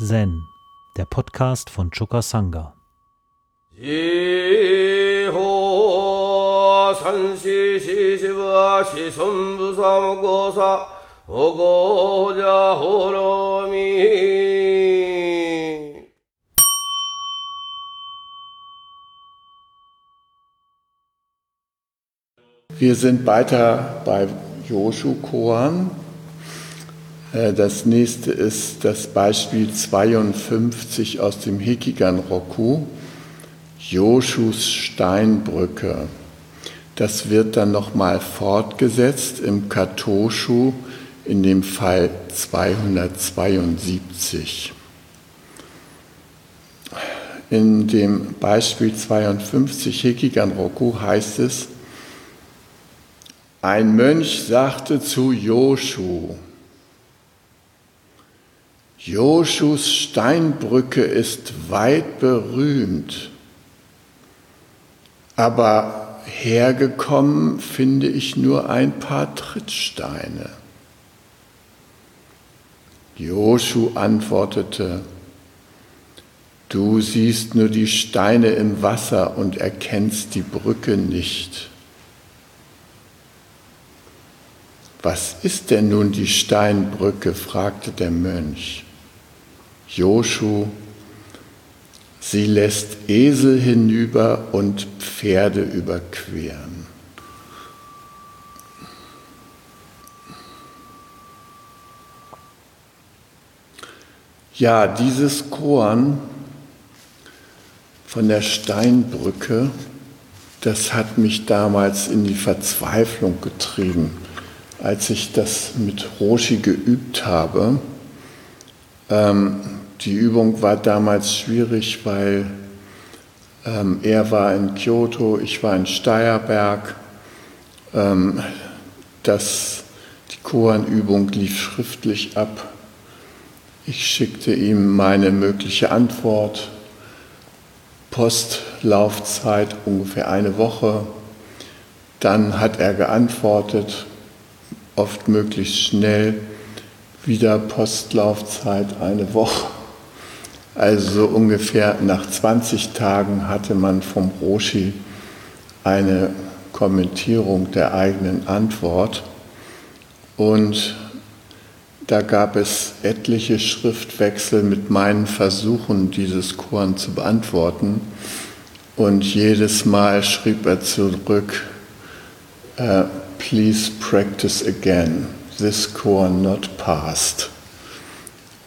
Zen, der Podcast von Choka Sangha. Wir sind weiter bei Yoshu Koan. Äh, das nächste ist das Beispiel 52 aus dem Hikigan Roku, Joshus Steinbrücke. Das wird dann nochmal fortgesetzt im Katoshu, in dem Fall 272. In dem Beispiel 52 Hikigan Roku heißt es, ein Mönch sagte zu Joshu, Joshus Steinbrücke ist weit berühmt, aber hergekommen finde ich nur ein paar Trittsteine. Joshu antwortete, Du siehst nur die Steine im Wasser und erkennst die Brücke nicht. Was ist denn nun die Steinbrücke? fragte der Mönch. Joshu, sie lässt Esel hinüber und Pferde überqueren. Ja, dieses Korn von der Steinbrücke, das hat mich damals in die Verzweiflung getrieben als ich das mit Roshi geübt habe, ähm, die Übung war damals schwierig, weil ähm, er war in Kyoto, ich war in Steierberg. Ähm, das, die Koan-Übung lief schriftlich ab. Ich schickte ihm meine mögliche Antwort. Postlaufzeit ungefähr eine Woche. Dann hat er geantwortet oft möglichst schnell, wieder Postlaufzeit eine Woche. Also ungefähr nach 20 Tagen hatte man vom Roshi eine Kommentierung der eigenen Antwort und da gab es etliche Schriftwechsel mit meinen Versuchen, dieses Koran zu beantworten. Und jedes Mal schrieb er zurück, äh, please practice again. This core not passed.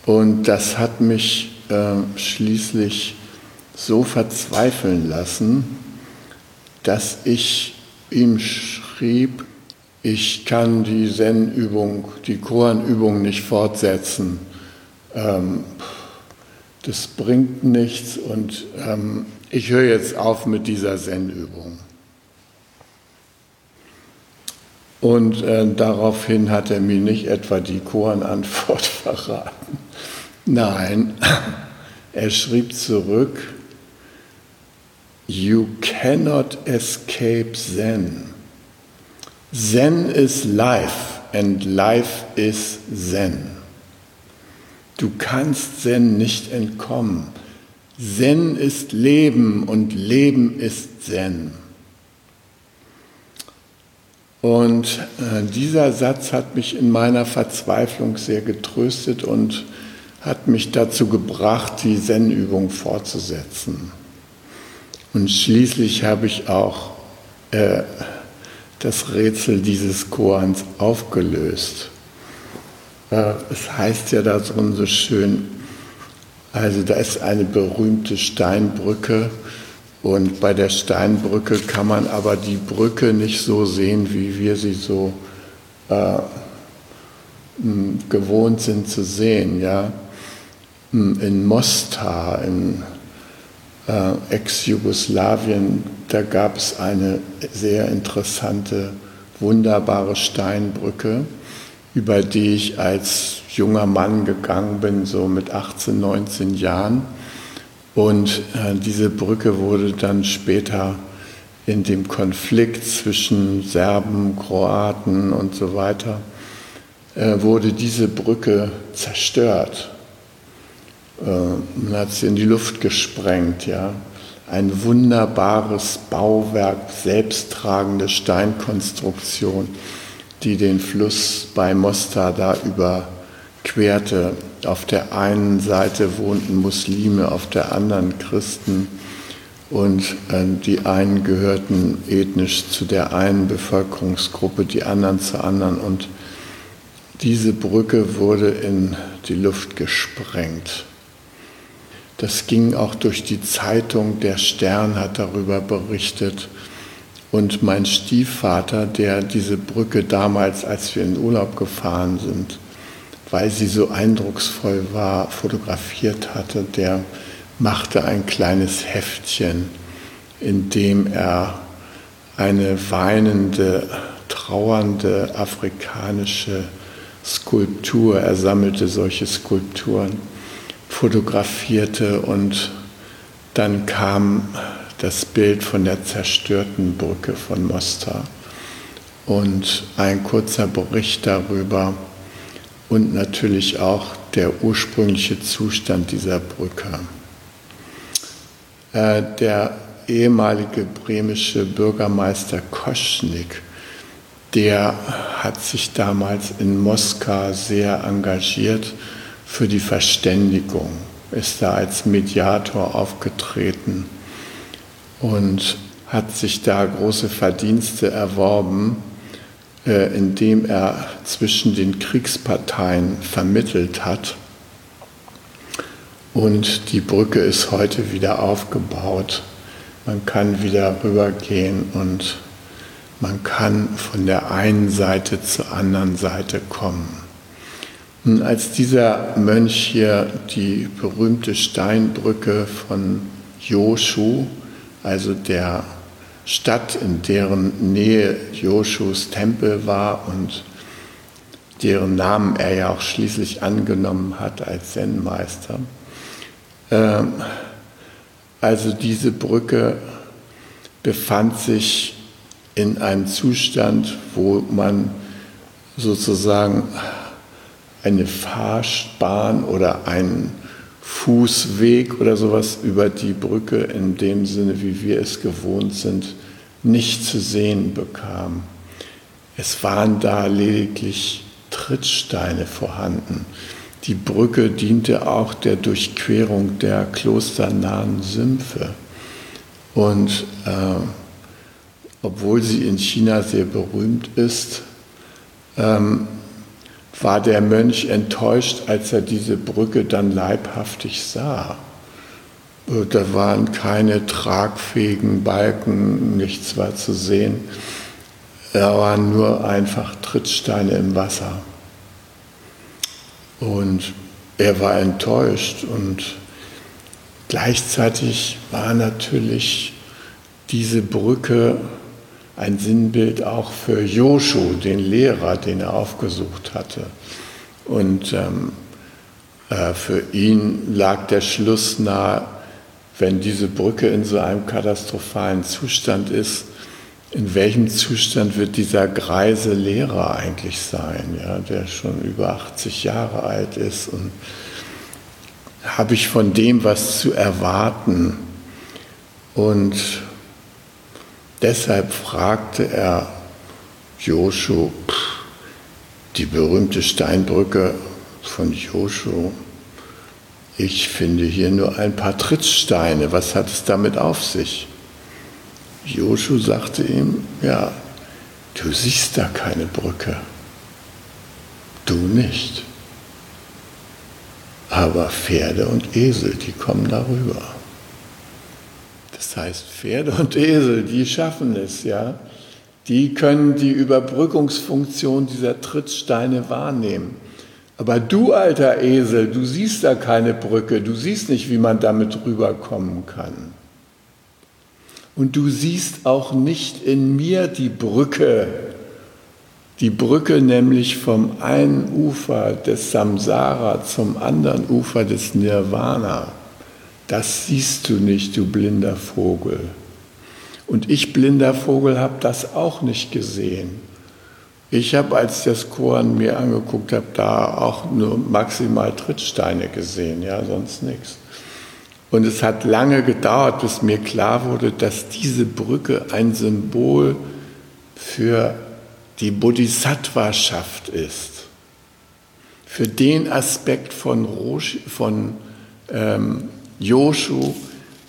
Und das hat mich äh, schließlich so verzweifeln lassen, dass ich ihm schrieb, ich kann die Zen-Übung, die Koan-Übung nicht fortsetzen. Ähm, das bringt nichts und ähm, ich höre jetzt auf mit dieser Zen-Übung. Und äh, daraufhin hat er mir nicht etwa die Koran-Antwort verraten. Nein, er schrieb zurück, You cannot escape Zen. Zen is life and life is Zen. Du kannst Zen nicht entkommen. Zen ist Leben und Leben ist Zen. Und äh, dieser Satz hat mich in meiner Verzweiflung sehr getröstet und hat mich dazu gebracht, die Zen-Übung fortzusetzen. Und schließlich habe ich auch äh, das Rätsel dieses Koans aufgelöst. Äh, es heißt ja da drin so schön, also da ist eine berühmte Steinbrücke und bei der Steinbrücke kann man aber die Brücke nicht so sehen, wie wir sie so äh, gewohnt sind zu sehen. Ja? In Mostar, in äh, Ex-Jugoslawien, da gab es eine sehr interessante, wunderbare Steinbrücke, über die ich als junger Mann gegangen bin, so mit 18, 19 Jahren. Und äh, diese Brücke wurde dann später in dem Konflikt zwischen Serben, Kroaten und so weiter, äh, wurde diese Brücke zerstört. Man hat sie in die Luft gesprengt, ja. Ein wunderbares Bauwerk, selbsttragende Steinkonstruktion, die den Fluss bei Mostar da überquerte. Auf der einen Seite wohnten Muslime, auf der anderen Christen. Und äh, die einen gehörten ethnisch zu der einen Bevölkerungsgruppe, die anderen zur anderen. Und diese Brücke wurde in die Luft gesprengt. Das ging auch durch die Zeitung, der Stern hat darüber berichtet. Und mein Stiefvater, der diese Brücke damals, als wir in Urlaub gefahren sind, weil sie so eindrucksvoll war, fotografiert hatte, der machte ein kleines Heftchen, in dem er eine weinende, trauernde afrikanische Skulptur, er sammelte solche Skulpturen, fotografierte und dann kam das Bild von der zerstörten Brücke von Mostar und ein kurzer Bericht darüber und natürlich auch der ursprüngliche Zustand dieser Brücke. Äh, der ehemalige bremische Bürgermeister Koschnik, der hat sich damals in Moskau sehr engagiert für die Verständigung, ist da als Mediator aufgetreten und hat sich da große Verdienste erworben, äh, indem er zwischen den Kriegsparteien vermittelt hat und die Brücke ist heute wieder aufgebaut. Man kann wieder rübergehen und man kann von der einen Seite zur anderen Seite kommen. Als dieser Mönch hier die berühmte Steinbrücke von Joshu, also der Stadt, in deren Nähe Joshus Tempel war und deren Namen er ja auch schließlich angenommen hat als Zen-Meister, ähm, also diese Brücke befand sich in einem Zustand, wo man sozusagen eine Fahrbahn oder einen Fußweg oder sowas über die Brücke in dem Sinne, wie wir es gewohnt sind, nicht zu sehen bekam. Es waren da lediglich Trittsteine vorhanden. Die Brücke diente auch der Durchquerung der klosternahen Sümpfe. Und äh, obwohl sie in China sehr berühmt ist, ähm, war der Mönch enttäuscht, als er diese Brücke dann leibhaftig sah. Da waren keine tragfähigen Balken, nichts war zu sehen. Da waren nur einfach Trittsteine im Wasser. Und er war enttäuscht und gleichzeitig war natürlich diese Brücke ein Sinnbild auch für Joshu, den Lehrer, den er aufgesucht hatte. Und ähm, äh, für ihn lag der Schluss nahe, wenn diese Brücke in so einem katastrophalen Zustand ist, in welchem Zustand wird dieser greise Lehrer eigentlich sein, ja, der schon über 80 Jahre alt ist und habe ich von dem was zu erwarten? Und deshalb fragte er Joshu, die berühmte Steinbrücke von Joshu, ich finde hier nur ein paar Trittsteine, was hat es damit auf sich? Joshu sagte ihm, ja, du siehst da keine Brücke. Du nicht. Aber Pferde und Esel, die kommen darüber. Das heißt, Pferde und Esel, die schaffen es, ja. Die können die Überbrückungsfunktion dieser Trittsteine wahrnehmen. Aber du, alter Esel, du siehst da keine Brücke, du siehst nicht, wie man damit rüberkommen kann. Und du siehst auch nicht in mir die Brücke, die Brücke nämlich vom einen Ufer des Samsara zum anderen Ufer des Nirvana. Das siehst du nicht, du blinder Vogel. Und ich, blinder Vogel, habe das auch nicht gesehen. Ich habe, als ich das Koran mir angeguckt habe, da auch nur maximal Trittsteine gesehen, ja, sonst nichts. Und es hat lange gedauert, bis mir klar wurde, dass diese Brücke ein Symbol für die Bodhisattvaschaft ist. Für den Aspekt von, Roshi, von ähm, Yoshu,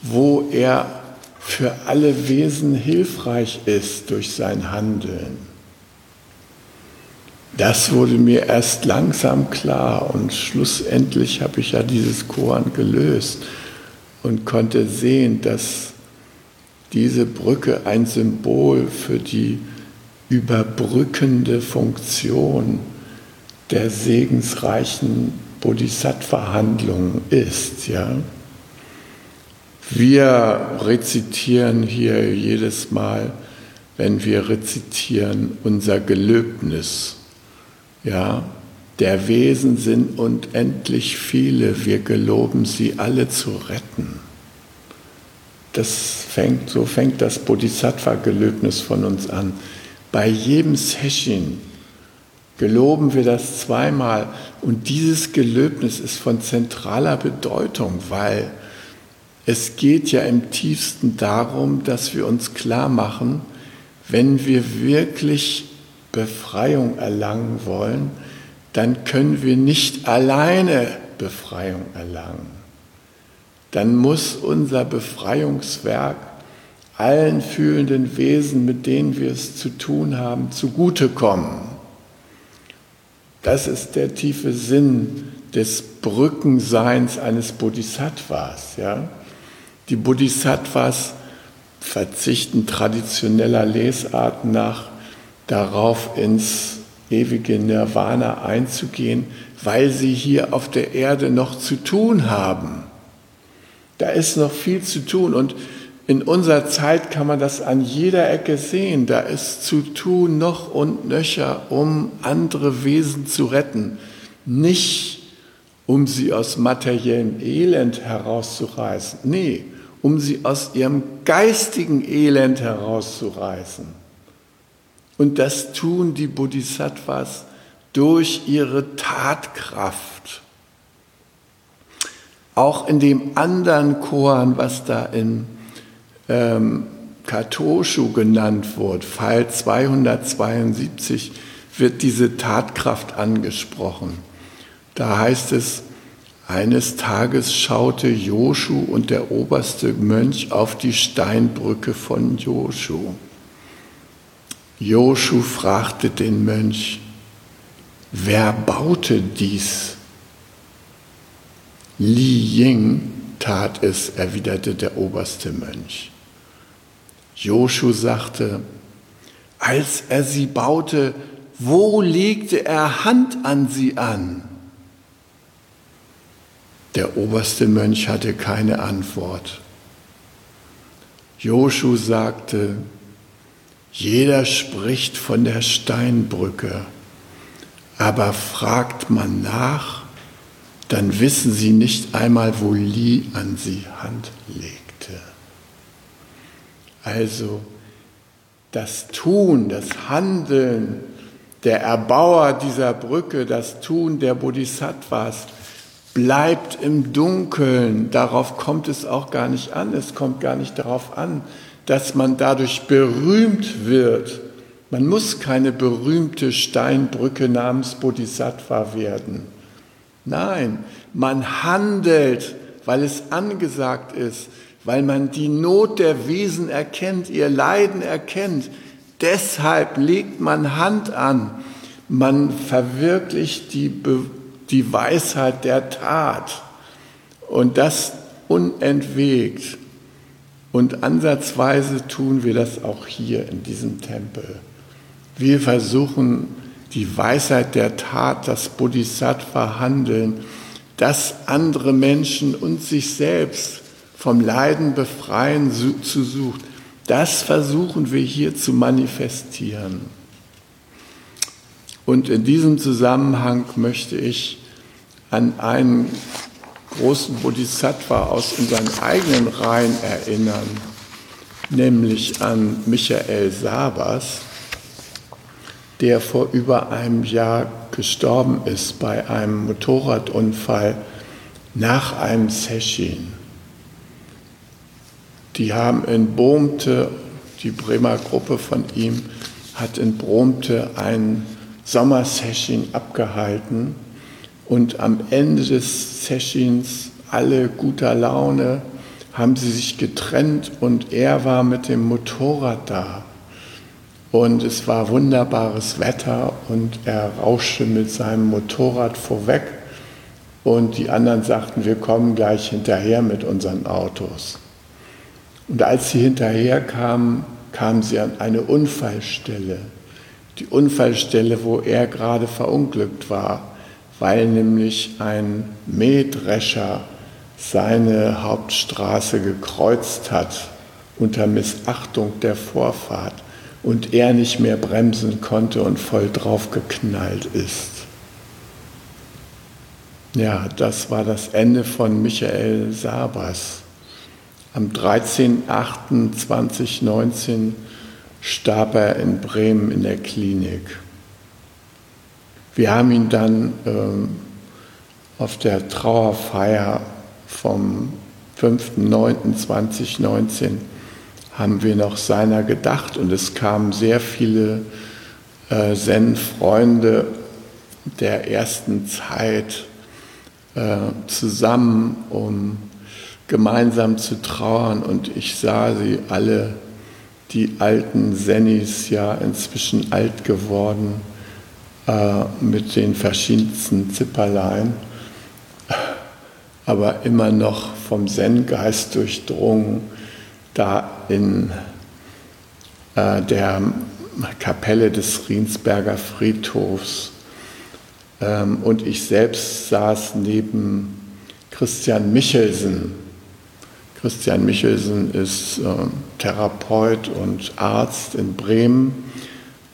wo er für alle Wesen hilfreich ist durch sein Handeln. Das wurde mir erst langsam klar und schlussendlich habe ich ja dieses Koran gelöst und konnte sehen, dass diese Brücke ein Symbol für die überbrückende Funktion der segensreichen Bodhisattva-Handlung ist. Ja? Wir rezitieren hier jedes Mal, wenn wir rezitieren, unser Gelöbnis ja, der Wesen sind unendlich viele, wir geloben sie alle zu retten. Das fängt, so fängt das Bodhisattva-Gelöbnis von uns an. Bei jedem Session geloben wir das zweimal und dieses Gelöbnis ist von zentraler Bedeutung, weil es geht ja im tiefsten darum, dass wir uns klar machen, wenn wir wirklich Befreiung erlangen wollen, dann können wir nicht alleine Befreiung erlangen. Dann muss unser Befreiungswerk allen fühlenden Wesen, mit denen wir es zu tun haben, zugutekommen. Das ist der tiefe Sinn des Brückenseins eines Bodhisattvas. Ja? Die Bodhisattvas verzichten traditioneller Lesarten nach darauf ins ewige Nirvana einzugehen, weil sie hier auf der Erde noch zu tun haben. Da ist noch viel zu tun und in unserer Zeit kann man das an jeder Ecke sehen. Da ist zu tun noch und nöcher, um andere Wesen zu retten. Nicht um sie aus materiellem Elend herauszureißen. Nee, um sie aus ihrem geistigen Elend herauszureißen. Und das tun die Bodhisattvas durch ihre Tatkraft. Auch in dem anderen Koran, was da in ähm, Katoshu genannt wird, Fall 272, wird diese Tatkraft angesprochen. Da heißt es, eines Tages schaute Joshu und der oberste Mönch auf die Steinbrücke von Joshu. Joshu fragte den Mönch, wer baute dies? Li Ying tat es, erwiderte der oberste Mönch. Joshu sagte, als er sie baute, wo legte er Hand an sie an? Der oberste Mönch hatte keine Antwort. Joshu sagte, jeder spricht von der Steinbrücke, aber fragt man nach, dann wissen sie nicht einmal, wo Li an sie Hand legte. Also das Tun, das Handeln der Erbauer dieser Brücke, das Tun der Bodhisattvas bleibt im Dunkeln. Darauf kommt es auch gar nicht an. Es kommt gar nicht darauf an, dass man dadurch berühmt wird. Man muss keine berühmte Steinbrücke namens Bodhisattva werden. Nein, man handelt, weil es angesagt ist, weil man die Not der Wesen erkennt, ihr Leiden erkennt. Deshalb legt man Hand an. Man verwirklicht die, die Weisheit der Tat. Und das unentwegt. Und ansatzweise tun wir das auch hier in diesem Tempel. Wir versuchen die Weisheit der Tat, das Bodhisattva-Handeln, das andere Menschen und sich selbst vom Leiden befreien zu suchen. Das versuchen wir hier zu manifestieren. Und in diesem Zusammenhang möchte ich an einen großen Bodhisattva aus unseren eigenen Reihen erinnern, nämlich an Michael Sabas, der vor über einem Jahr gestorben ist bei einem Motorradunfall nach einem Session. Die haben in Bohmte, die Bremer Gruppe von ihm, hat in Bromte ein Sommersession abgehalten und am Ende des Sessions alle guter Laune, haben sie sich getrennt und er war mit dem Motorrad da. Und es war wunderbares Wetter und er rauschte mit seinem Motorrad vorweg und die anderen sagten, wir kommen gleich hinterher mit unseren Autos. Und als sie hinterher kamen, kamen sie an eine Unfallstelle. Die Unfallstelle, wo er gerade verunglückt war, weil nämlich ein Mähdrescher seine Hauptstraße gekreuzt hat unter Missachtung der Vorfahrt und er nicht mehr bremsen konnte und voll drauf geknallt ist. Ja, das war das Ende von Michael Sabas. Am 13.08.2019 starb er in Bremen in der Klinik. Wir haben ihn dann ähm, auf der Trauerfeier vom 5.9.2019 haben wir noch seiner gedacht und es kamen sehr viele äh, Zen-Freunde der ersten Zeit äh, zusammen, um gemeinsam zu trauern und ich sah sie alle, die alten Sennis, ja inzwischen alt geworden, äh, mit den verschiedensten Zipperlein, aber immer noch vom Zen-Geist durchdrungen, da in äh, der Kapelle des Riensberger Friedhofs. Ähm, und ich selbst saß neben Christian Michelsen, Christian Michelsen ist äh, Therapeut und Arzt in Bremen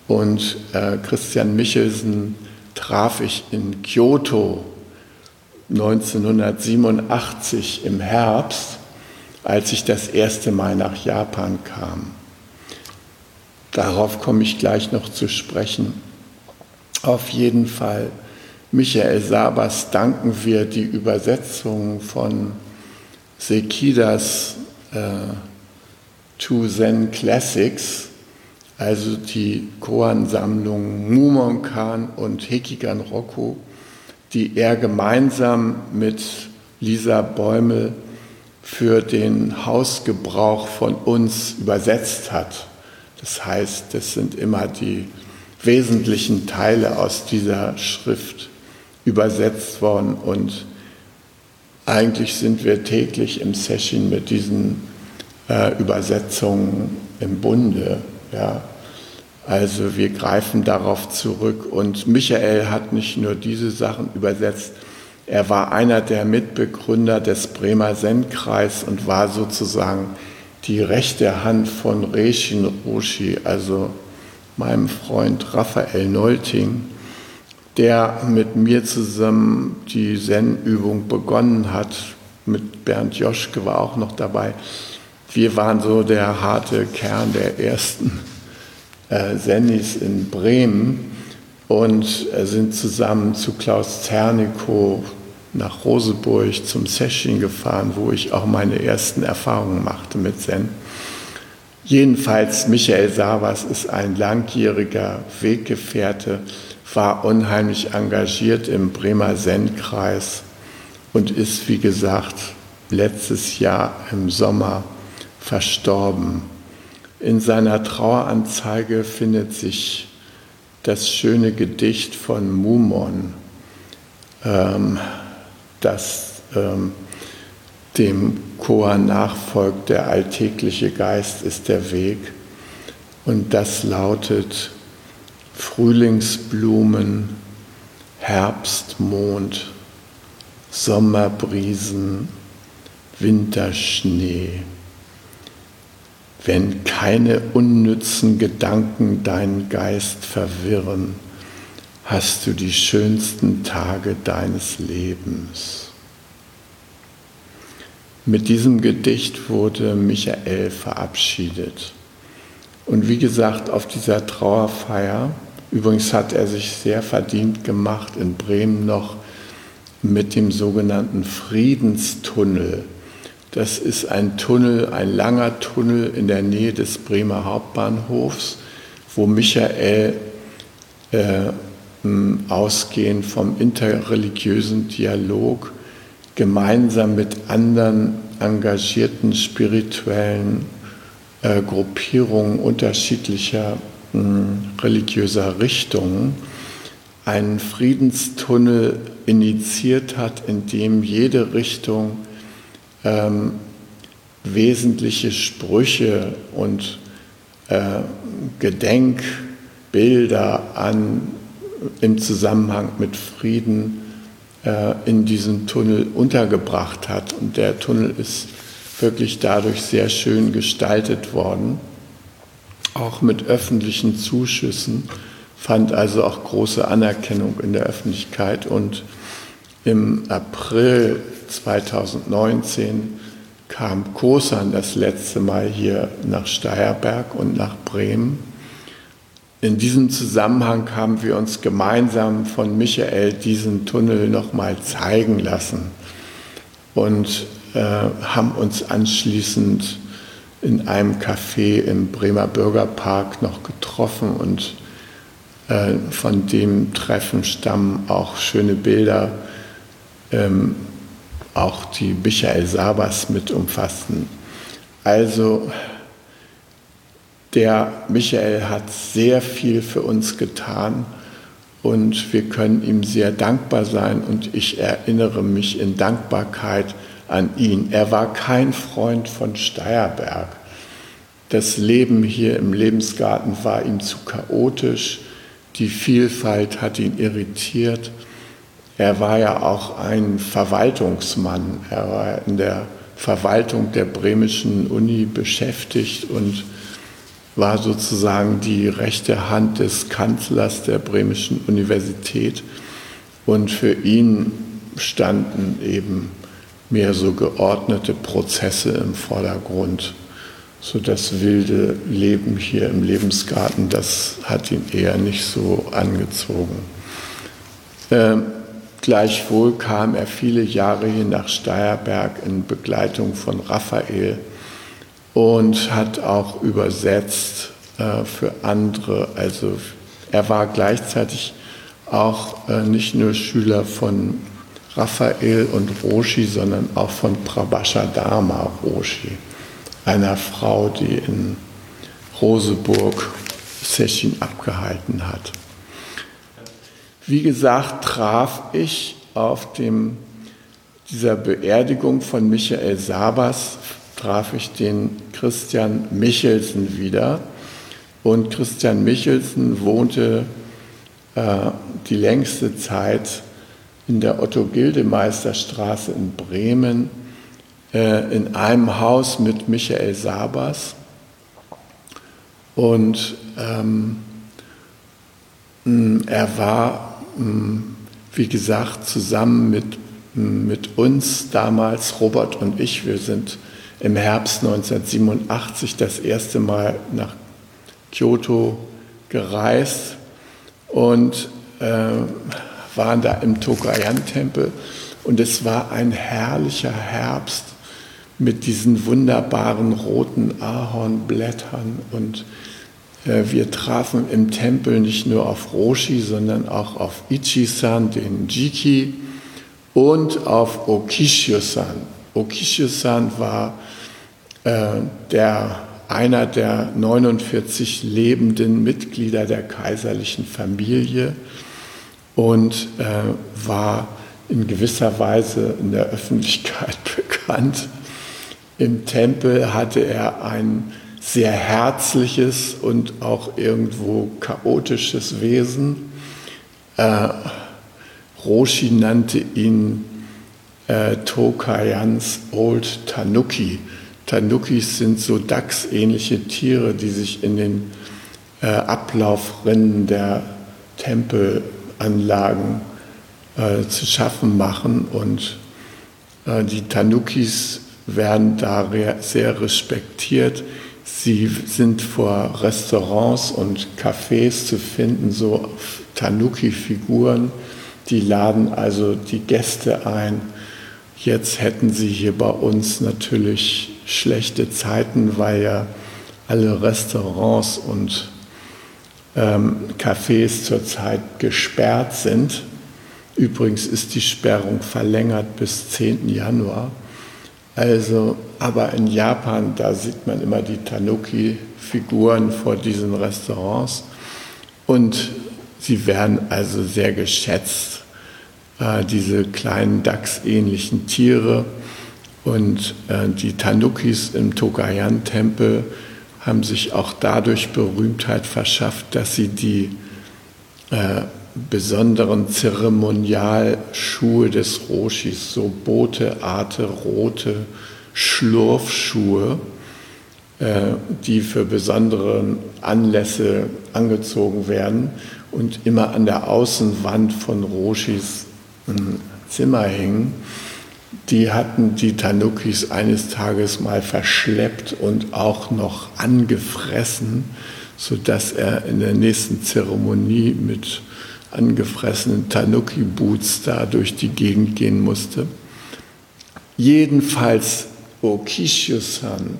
und äh, Christian Michelsen traf ich in Kyoto 1987 im Herbst, als ich das erste Mal nach Japan kam. Darauf komme ich gleich noch zu sprechen. Auf jeden Fall, Michael Sabas danken wir die Übersetzung von Sekidas äh, Two Zen Classics, also die Koan-Sammlungen Mumonkan und Hekigan Roku, die er gemeinsam mit Lisa Bäumel für den Hausgebrauch von uns übersetzt hat. Das heißt, das sind immer die wesentlichen Teile aus dieser Schrift übersetzt worden und eigentlich sind wir täglich im Session mit diesen äh, Übersetzungen im Bunde. Ja. Also wir greifen darauf zurück. Und Michael hat nicht nur diese Sachen übersetzt, er war einer der Mitbegründer des Bremer Zen-Kreis und war sozusagen die rechte Hand von Reshin Roshi, also meinem Freund Raphael Neulting der mit mir zusammen die Zen-Übung begonnen hat. Mit Bernd Joschke war auch noch dabei. Wir waren so der harte Kern der ersten äh, Zennis in Bremen und äh, sind zusammen zu Klaus Zernikow nach Roseburg zum Session gefahren, wo ich auch meine ersten Erfahrungen machte mit Zen. Jedenfalls, Michael Savas ist ein langjähriger Weggefährte war unheimlich engagiert im Bremer Zen-Kreis und ist, wie gesagt, letztes Jahr im Sommer verstorben. In seiner Traueranzeige findet sich das schöne Gedicht von Mumon, ähm, das ähm, dem Chor nachfolgt, der alltägliche Geist ist der Weg. Und das lautet, Frühlingsblumen, Herbstmond, Sommerbrisen, Winterschnee. Wenn keine unnützen Gedanken deinen Geist verwirren, hast du die schönsten Tage deines Lebens. Mit diesem Gedicht wurde Michael verabschiedet. Und wie gesagt, auf dieser Trauerfeier Übrigens hat er sich sehr verdient gemacht in Bremen noch mit dem sogenannten Friedenstunnel. Das ist ein Tunnel, ein langer Tunnel in der Nähe des Bremer Hauptbahnhofs, wo Michael äh, ausgehend vom interreligiösen Dialog gemeinsam mit anderen engagierten spirituellen äh, Gruppierungen unterschiedlicher mh, religiöser Richtungen einen Friedenstunnel initiiert hat, in dem jede Richtung ähm, wesentliche Sprüche und äh, Gedenkbilder an, im Zusammenhang mit Frieden äh, in diesem Tunnel untergebracht hat. Und der Tunnel ist wirklich dadurch sehr schön gestaltet worden, auch mit öffentlichen Zuschüssen, fand also auch große Anerkennung in der Öffentlichkeit. Und im April 2019 kam Kosan das letzte Mal hier nach Steierberg und nach Bremen. In diesem Zusammenhang haben wir uns gemeinsam von Michael diesen Tunnel nochmal zeigen lassen und äh, haben uns anschließend in einem Café im Bremer Bürgerpark noch getroffen und äh, von dem Treffen stammen auch schöne Bilder ähm, auch die Michael Sabas mit umfassten. Also der Michael hat sehr viel für uns getan und wir können ihm sehr dankbar sein und ich erinnere mich in Dankbarkeit an ihn. Er war kein Freund von Steierberg. Das Leben hier im Lebensgarten war ihm zu chaotisch, die Vielfalt hat ihn irritiert er war ja auch ein Verwaltungsmann. Er war in der Verwaltung der bremischen Uni beschäftigt und war sozusagen die rechte Hand des Kanzlers der bremischen Universität. Und für ihn standen eben mehr so geordnete Prozesse im Vordergrund. So das wilde Leben hier im Lebensgarten, das hat ihn eher nicht so angezogen. Ähm, Gleichwohl kam er viele Jahre hier nach Steierberg in Begleitung von Raphael und hat auch übersetzt äh, für andere. Also er war gleichzeitig auch äh, nicht nur Schüler von Raphael und Roshi, sondern auch von Prabhasha Dharma Roshi, einer Frau, die in Roseburg Session abgehalten hat. Wie gesagt, traf ich auf dem, dieser Beerdigung von Michael Sabas, traf ich den Christian Michelsen wieder. Und Christian Michelsen wohnte äh, die längste Zeit in der Otto-Gildemeister-Straße in Bremen äh, in einem Haus mit Michael Sabas. Und ähm, er war wie gesagt, zusammen mit, mit uns damals, Robert und ich, wir sind im Herbst 1987 das erste Mal nach Kyoto gereist und äh, waren da im Tokayan-Tempel. Und es war ein herrlicher Herbst mit diesen wunderbaren roten Ahornblättern und wir trafen im Tempel nicht nur auf Roshi, sondern auch auf Ichi-san, den Jiki, und auf Okishio-san. Okishio-san war äh, der, einer der 49 lebenden Mitglieder der kaiserlichen Familie und äh, war in gewisser Weise in der Öffentlichkeit bekannt. Im Tempel hatte er ein sehr herzliches und auch irgendwo chaotisches Wesen. Äh, Roshi nannte ihn äh, Tokayans Old Tanuki. Tanukis sind so Dachsähnliche Tiere, die sich in den äh, Ablaufrinnen der Tempelanlagen äh, zu schaffen machen. Und äh, die Tanukis werden da sehr respektiert. Sie sind vor Restaurants und Cafés zu finden, so Tanuki-Figuren. Die laden also die Gäste ein. Jetzt hätten sie hier bei uns natürlich schlechte Zeiten, weil ja alle Restaurants und ähm, Cafés zurzeit gesperrt sind. Übrigens ist die Sperrung verlängert bis 10. Januar. Also, aber in Japan, da sieht man immer die Tanuki-Figuren vor diesen Restaurants und sie werden also sehr geschätzt, äh, diese kleinen Dachsähnlichen Tiere. Und äh, die Tanukis im Tokayan-Tempel haben sich auch dadurch Berühmtheit verschafft, dass sie die äh, besonderen Zeremonialschuhe des Roshis, so bootearte, rote Schlurfschuhe, äh, die für besondere Anlässe angezogen werden und immer an der Außenwand von Roshis hm, Zimmer hängen. Die hatten die Tanukis eines Tages mal verschleppt und auch noch angefressen, sodass er in der nächsten Zeremonie mit angefressenen Tanuki-Boots da durch die Gegend gehen musste. Jedenfalls Okishio-san,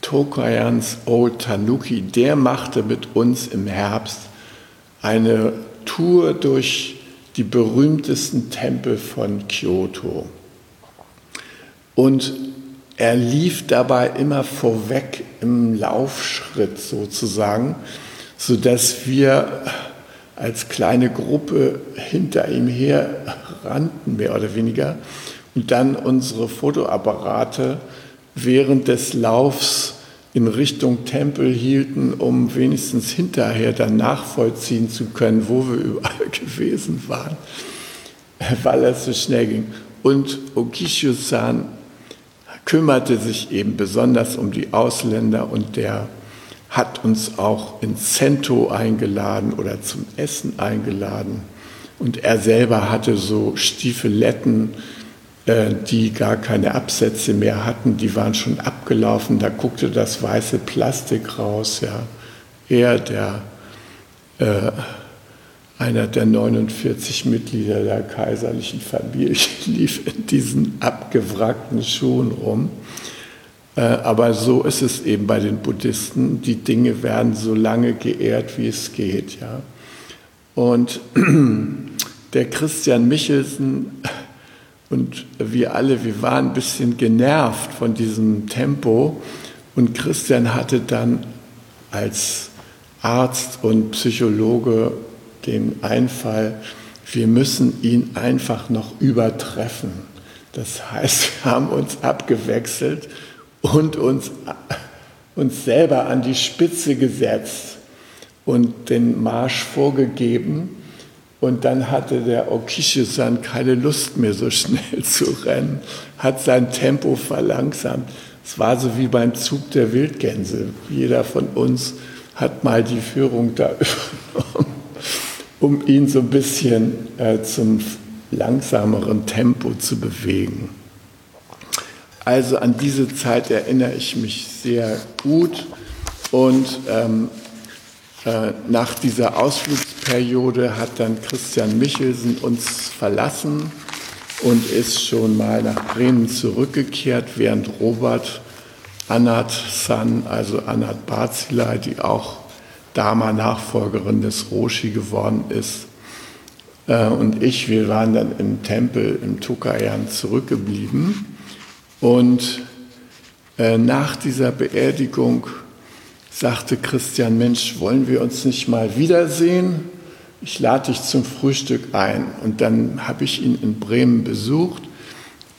Tokayans Old Tanuki, der machte mit uns im Herbst eine Tour durch die berühmtesten Tempel von Kyoto. Und er lief dabei immer vorweg im Laufschritt sozusagen, sodass wir als kleine Gruppe hinter ihm her rannten, mehr oder weniger, und dann unsere Fotoapparate während des Laufs in Richtung Tempel hielten, um wenigstens hinterher dann nachvollziehen zu können, wo wir überall gewesen waren, weil es so schnell ging. Und Okishio-san kümmerte sich eben besonders um die Ausländer und der hat uns auch ins Cento eingeladen oder zum Essen eingeladen. Und er selber hatte so Stiefeletten, äh, die gar keine Absätze mehr hatten, die waren schon abgelaufen, da guckte das weiße Plastik raus. Ja. Er, der, äh, einer der 49 Mitglieder der kaiserlichen Familie, lief in diesen abgewrackten Schuhen rum. Äh, aber so ist es eben bei den Buddhisten. Die Dinge werden so lange geehrt, wie es geht. Ja. Und der Christian Michelsen und wir alle, wir waren ein bisschen genervt von diesem Tempo. Und Christian hatte dann als Arzt und Psychologe den Einfall, wir müssen ihn einfach noch übertreffen. Das heißt, wir haben uns abgewechselt und uns, uns selber an die Spitze gesetzt und den Marsch vorgegeben. Und dann hatte der Okishisan keine Lust mehr, so schnell zu rennen, hat sein Tempo verlangsamt. Es war so wie beim Zug der Wildgänse. Jeder von uns hat mal die Führung da übernommen, um ihn so ein bisschen äh, zum langsameren Tempo zu bewegen. Also an diese Zeit erinnere ich mich sehr gut. Und ähm, äh, nach dieser Ausflugsperiode hat dann Christian Michelsen uns verlassen und ist schon mal nach Bremen zurückgekehrt, während Robert Anat San, also Anat Barzilai, die auch Dharma-Nachfolgerin des Roshi geworden ist, äh, und ich, wir waren dann im Tempel im Tukayan zurückgeblieben. Und äh, nach dieser Beerdigung sagte Christian, Mensch, wollen wir uns nicht mal wiedersehen? Ich lade dich zum Frühstück ein. Und dann habe ich ihn in Bremen besucht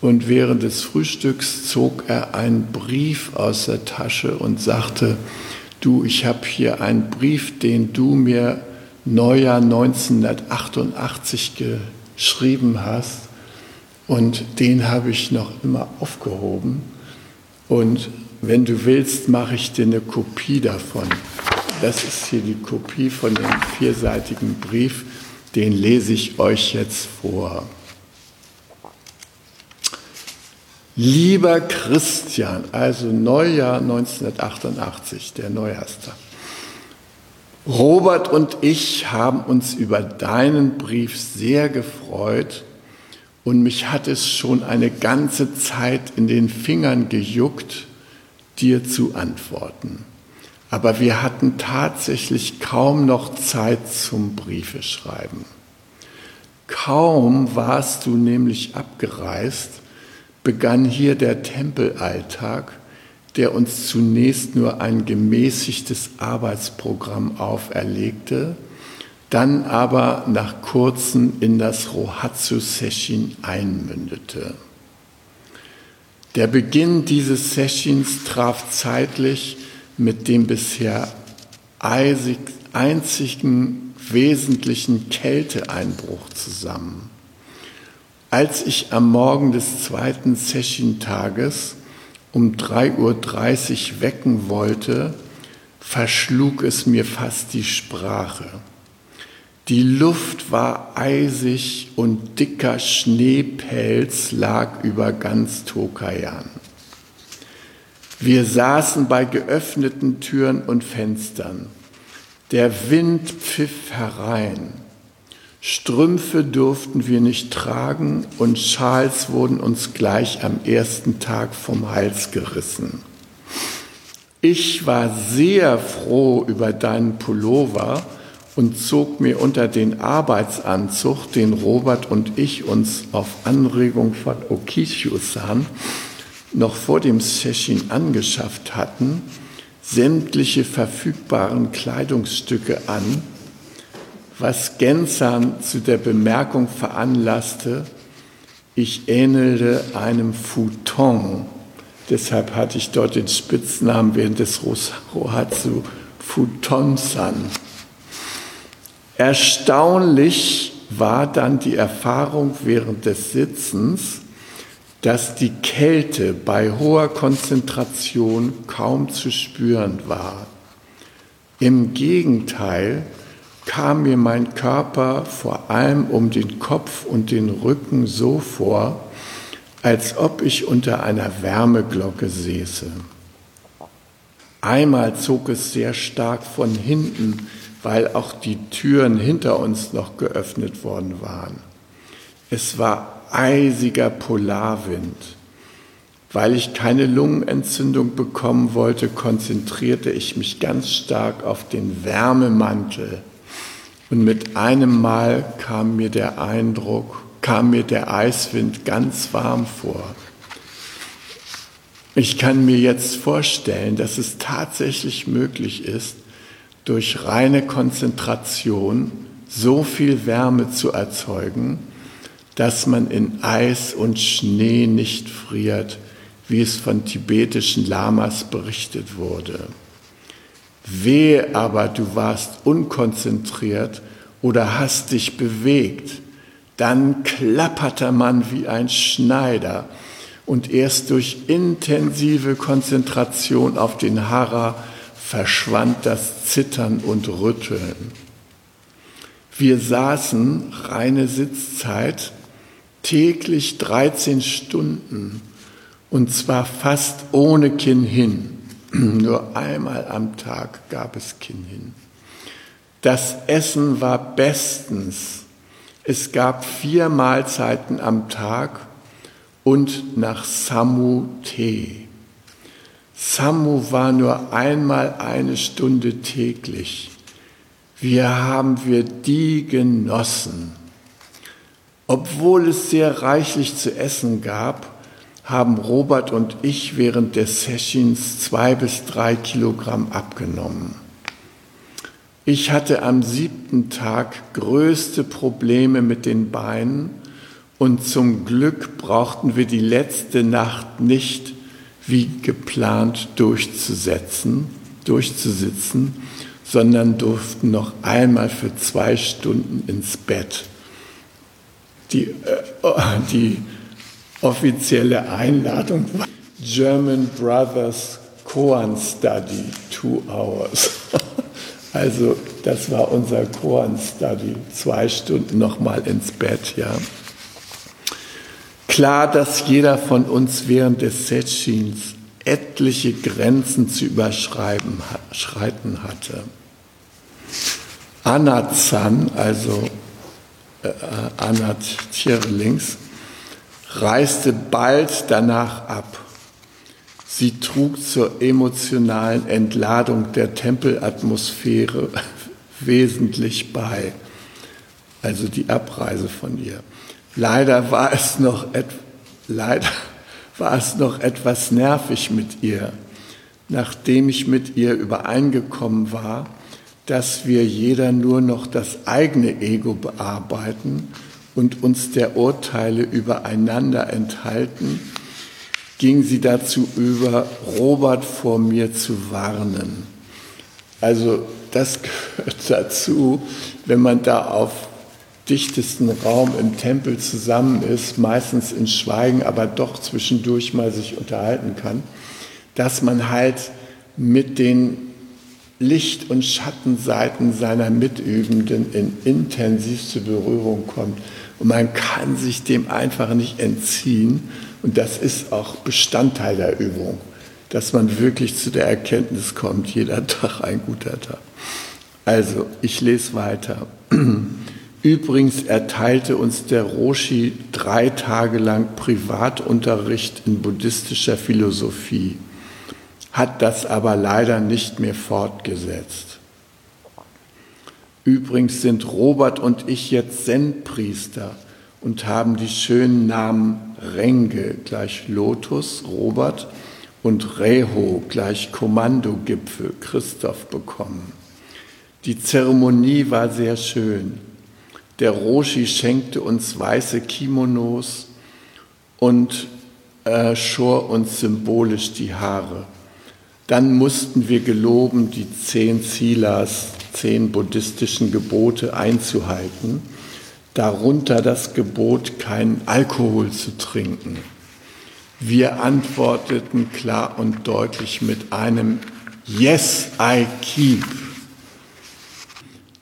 und während des Frühstücks zog er einen Brief aus der Tasche und sagte, du, ich habe hier einen Brief, den du mir Neujahr 1988 geschrieben hast. Und den habe ich noch immer aufgehoben. Und wenn du willst, mache ich dir eine Kopie davon. Das ist hier die Kopie von dem vierseitigen Brief. Den lese ich euch jetzt vor. Lieber Christian, also Neujahr 1988, der Neujahrstag. Robert und ich haben uns über deinen Brief sehr gefreut und mich hat es schon eine ganze Zeit in den Fingern gejuckt, dir zu antworten. Aber wir hatten tatsächlich kaum noch Zeit zum Briefeschreiben. Kaum warst du nämlich abgereist, begann hier der Tempelalltag, der uns zunächst nur ein gemäßigtes Arbeitsprogramm auferlegte, dann aber nach kurzem in das Rohatsu Session einmündete. Der Beginn dieses Sessions traf zeitlich mit dem bisher einzigen wesentlichen Kälteeinbruch zusammen. Als ich am Morgen des zweiten Session-Tages um 3.30 Uhr wecken wollte, verschlug es mir fast die Sprache. Die Luft war eisig und dicker Schneepelz lag über ganz Tokayan. Wir saßen bei geöffneten Türen und Fenstern. Der Wind pfiff herein. Strümpfe durften wir nicht tragen und Schals wurden uns gleich am ersten Tag vom Hals gerissen. Ich war sehr froh über deinen Pullover und zog mir unter den Arbeitsanzug, den Robert und ich uns auf Anregung von Okishio-san noch vor dem Session angeschafft hatten, sämtliche verfügbaren Kleidungsstücke an, was Gensan zu der Bemerkung veranlasste, ich ähnelte einem Futon. Deshalb hatte ich dort den Spitznamen während des Rohatsu Futonsan. Erstaunlich war dann die Erfahrung während des Sitzens, dass die Kälte bei hoher Konzentration kaum zu spüren war. Im Gegenteil, kam mir mein Körper vor allem um den Kopf und den Rücken so vor, als ob ich unter einer Wärmeglocke säße. Einmal zog es sehr stark von hinten, weil auch die Türen hinter uns noch geöffnet worden waren. Es war eisiger Polarwind. Weil ich keine Lungenentzündung bekommen wollte, konzentrierte ich mich ganz stark auf den Wärmemantel, und mit einem Mal kam mir der Eindruck, kam mir der Eiswind ganz warm vor. Ich kann mir jetzt vorstellen, dass es tatsächlich möglich ist, durch reine Konzentration so viel Wärme zu erzeugen, dass man in Eis und Schnee nicht friert, wie es von tibetischen Lamas berichtet wurde. Wehe aber, du warst unkonzentriert oder hast dich bewegt, dann klapperte man wie ein Schneider und erst durch intensive Konzentration auf den Hara verschwand das Zittern und Rütteln. Wir saßen reine Sitzzeit täglich 13 Stunden und zwar fast ohne Kinn hin. Nur einmal am Tag gab es Kinn hin. Das Essen war bestens. Es gab vier Mahlzeiten am Tag und nach Samu Tee. Samu war nur einmal eine Stunde täglich. Wir haben wir die genossen. Obwohl es sehr reichlich zu essen gab, haben Robert und ich während des Sessions zwei bis drei Kilogramm abgenommen. Ich hatte am siebten Tag größte Probleme mit den Beinen und zum Glück brauchten wir die letzte Nacht nicht wie geplant durchzusetzen, durchzusitzen, sondern durften noch einmal für zwei Stunden ins Bett. Die, äh, die offizielle Einladung war German Brothers Koan Study, two hours. Also das war unser Koan Study, zwei Stunden nochmal ins Bett, ja. Klar, dass jeder von uns während des Setschins etliche Grenzen zu überschreiten hatte. Anazan, also äh, Anat Tierlings, reiste bald danach ab. Sie trug zur emotionalen Entladung der Tempelatmosphäre wesentlich bei, also die Abreise von ihr. Leider war es noch, leider war es noch etwas nervig mit ihr, nachdem ich mit ihr übereingekommen war, dass wir jeder nur noch das eigene Ego bearbeiten und uns der Urteile übereinander enthalten, ging sie dazu über, Robert vor mir zu warnen. Also das gehört dazu, wenn man da auf dichtesten Raum im Tempel zusammen ist, meistens in Schweigen, aber doch zwischendurch mal sich unterhalten kann, dass man halt mit den Licht- und Schattenseiten seiner Mitübenden in intensivste Berührung kommt. Und man kann sich dem einfach nicht entziehen. Und das ist auch Bestandteil der Übung, dass man wirklich zu der Erkenntnis kommt, jeder Tag ein guter Tag. Also, ich lese weiter. Übrigens erteilte uns der Roshi drei Tage lang Privatunterricht in buddhistischer Philosophie, hat das aber leider nicht mehr fortgesetzt. Übrigens sind Robert und ich jetzt Zen-Priester und haben die schönen Namen Renge gleich Lotus, Robert, und Reho gleich Kommandogipfel, Christoph, bekommen. Die Zeremonie war sehr schön. Der Roshi schenkte uns weiße Kimonos und äh, schor uns symbolisch die Haare. Dann mussten wir geloben, die zehn Silas, zehn buddhistischen Gebote einzuhalten, darunter das Gebot, keinen Alkohol zu trinken. Wir antworteten klar und deutlich mit einem Yes, I keep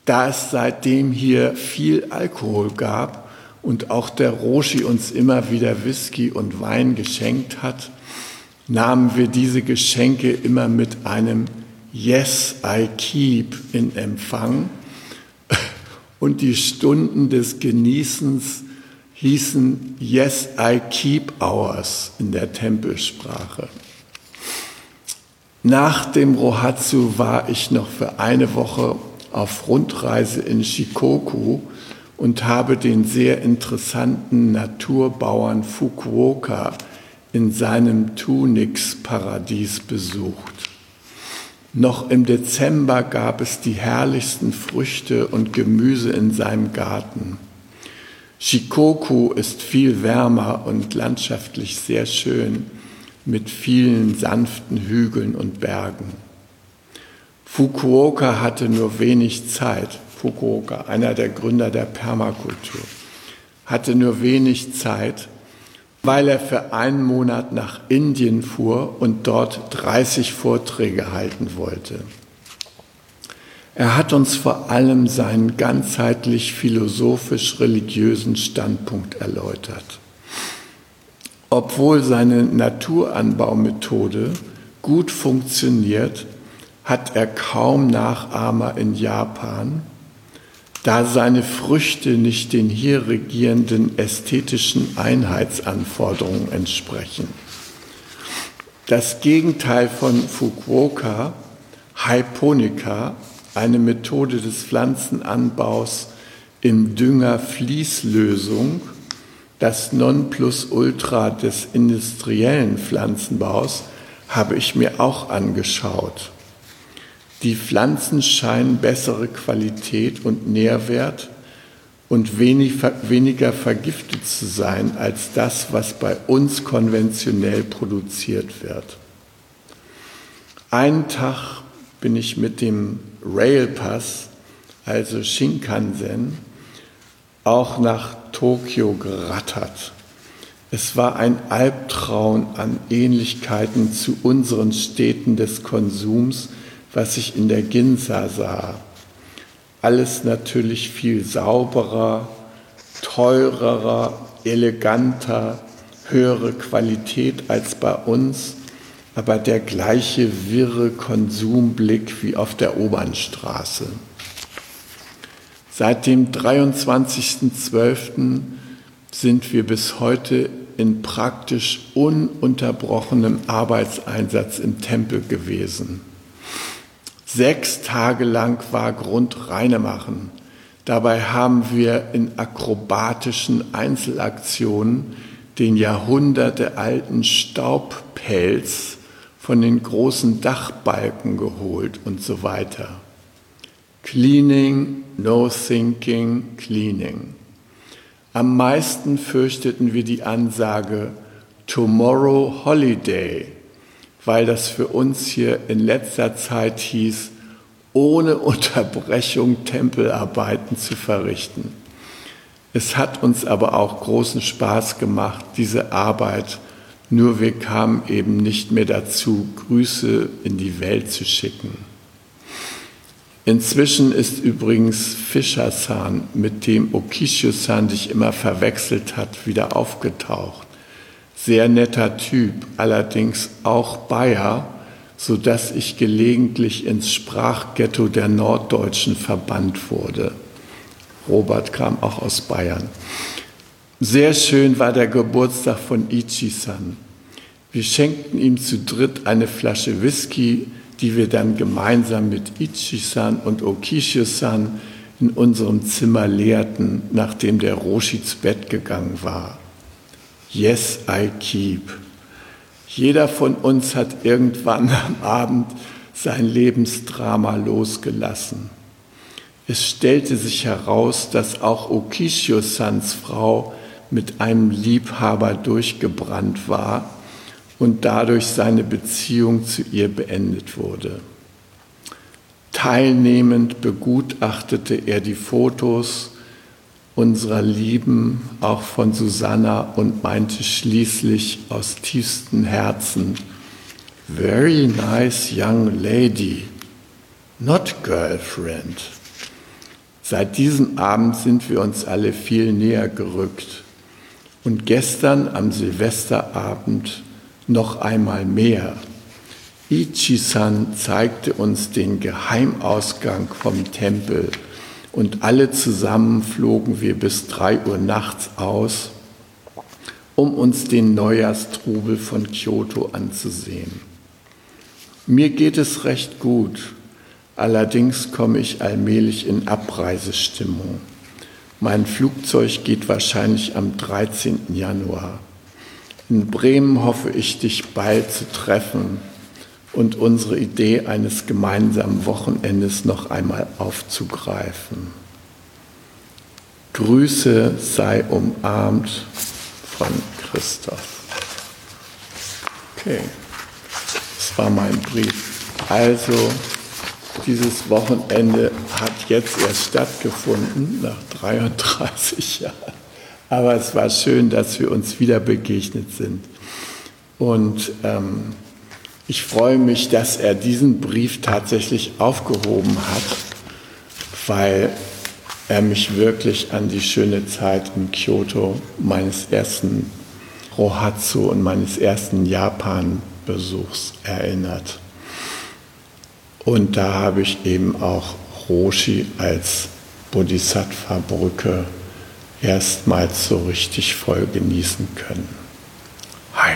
da es seitdem hier viel Alkohol gab und auch der Roshi uns immer wieder Whisky und Wein geschenkt hat, nahmen wir diese Geschenke immer mit einem Yes, I keep in Empfang und die Stunden des Genießens hießen Yes, I keep hours in der Tempelsprache. Nach dem Rohatsu war ich noch für eine Woche auf Rundreise in Shikoku und habe den sehr interessanten Naturbauern Fukuoka in seinem Tunix-Paradies besucht. Noch im Dezember gab es die herrlichsten Früchte und Gemüse in seinem Garten. Shikoku ist viel wärmer und landschaftlich sehr schön mit vielen sanften Hügeln und Bergen. Fukuoka hatte nur wenig Zeit. Fukuoka, einer der Gründer der Permakultur, hatte nur wenig Zeit, weil er für einen Monat nach Indien fuhr und dort 30 Vorträge halten wollte. Er hat uns vor allem seinen ganzheitlich philosophisch-religiösen Standpunkt erläutert. Obwohl seine Naturanbaumethode gut funktioniert, hat er kaum Nachahmer in Japan, da seine Früchte nicht den hier regierenden ästhetischen Einheitsanforderungen entsprechen. Das Gegenteil von Fukuoka, Hyponika, eine Methode des Pflanzenanbaus in Dünger-Fließlösung, das Nonplusultra des industriellen Pflanzenbaus, habe ich mir auch angeschaut. Die Pflanzen scheinen bessere Qualität und Nährwert und wenig, weniger vergiftet zu sein als das, was bei uns konventionell produziert wird. Einen Tag bin ich mit dem Railpass, also Shinkansen, auch nach Tokio gerattert. Es war ein Albtraum an Ähnlichkeiten zu unseren Städten des Konsums, was ich in der Ginza sah. Alles natürlich viel sauberer, teurerer, eleganter, höhere Qualität als bei uns, aber der gleiche wirre Konsumblick wie auf der Obernstraße. Seit dem 23.12. sind wir bis heute in praktisch ununterbrochenem Arbeitseinsatz im Tempel gewesen. Sechs Tage lang war Grund Reinemachen. Dabei haben wir in akrobatischen Einzelaktionen den jahrhundertealten Staubpelz von den großen Dachbalken geholt und so weiter. Cleaning, no thinking, cleaning. Am meisten fürchteten wir die Ansage Tomorrow Holiday, weil das für uns hier in letzter Zeit hieß, ohne Unterbrechung Tempelarbeiten zu verrichten. Es hat uns aber auch großen Spaß gemacht, diese Arbeit, nur wir kamen eben nicht mehr dazu, Grüße in die Welt zu schicken. Inzwischen ist übrigens Fischersan, mit dem Okishio-san dich immer verwechselt hat, wieder aufgetaucht. Sehr netter Typ, allerdings auch Bayer, so dass ich gelegentlich ins Sprachghetto der Norddeutschen verbannt wurde. Robert kam auch aus Bayern. Sehr schön war der Geburtstag von Ichi-san. Wir schenkten ihm zu dritt eine Flasche Whisky, die wir dann gemeinsam mit Ichi-san und Okishio-san in unserem Zimmer leerten, nachdem der Roshi zu Bett gegangen war. Yes, I keep. Jeder von uns hat irgendwann am Abend sein Lebensdrama losgelassen. Es stellte sich heraus, dass auch Okishio-sans Frau mit einem Liebhaber durchgebrannt war und dadurch seine Beziehung zu ihr beendet wurde. Teilnehmend begutachtete er die Fotos unserer Lieben, auch von Susanna, und meinte schließlich aus tiefstem Herzen, Very nice young lady, not girlfriend. Seit diesem Abend sind wir uns alle viel näher gerückt. Und gestern am Silvesterabend noch einmal mehr. Ichi-san zeigte uns den Geheimausgang vom Tempel und alle zusammen flogen wir bis drei Uhr nachts aus, um uns den Neujahrstrubel von Kyoto anzusehen. Mir geht es recht gut, allerdings komme ich allmählich in Abreisestimmung. Mein Flugzeug geht wahrscheinlich am 13. Januar. In Bremen hoffe ich, dich bald zu treffen und unsere Idee eines gemeinsamen Wochenendes noch einmal aufzugreifen. Grüße sei umarmt von Christoph. Okay, das war mein Brief. Also, dieses Wochenende hat jetzt erst stattgefunden, nach 33 Jahren. Aber es war schön, dass wir uns wieder begegnet sind. Und ähm, ich freue mich, dass er diesen Brief tatsächlich aufgehoben hat, weil er mich wirklich an die schöne Zeit in Kyoto meines ersten Rohatsu und meines ersten Japan-Besuchs erinnert. Und da habe ich eben auch Roshi als Bodhisattva-Brücke erstmals so richtig voll genießen können. Hi.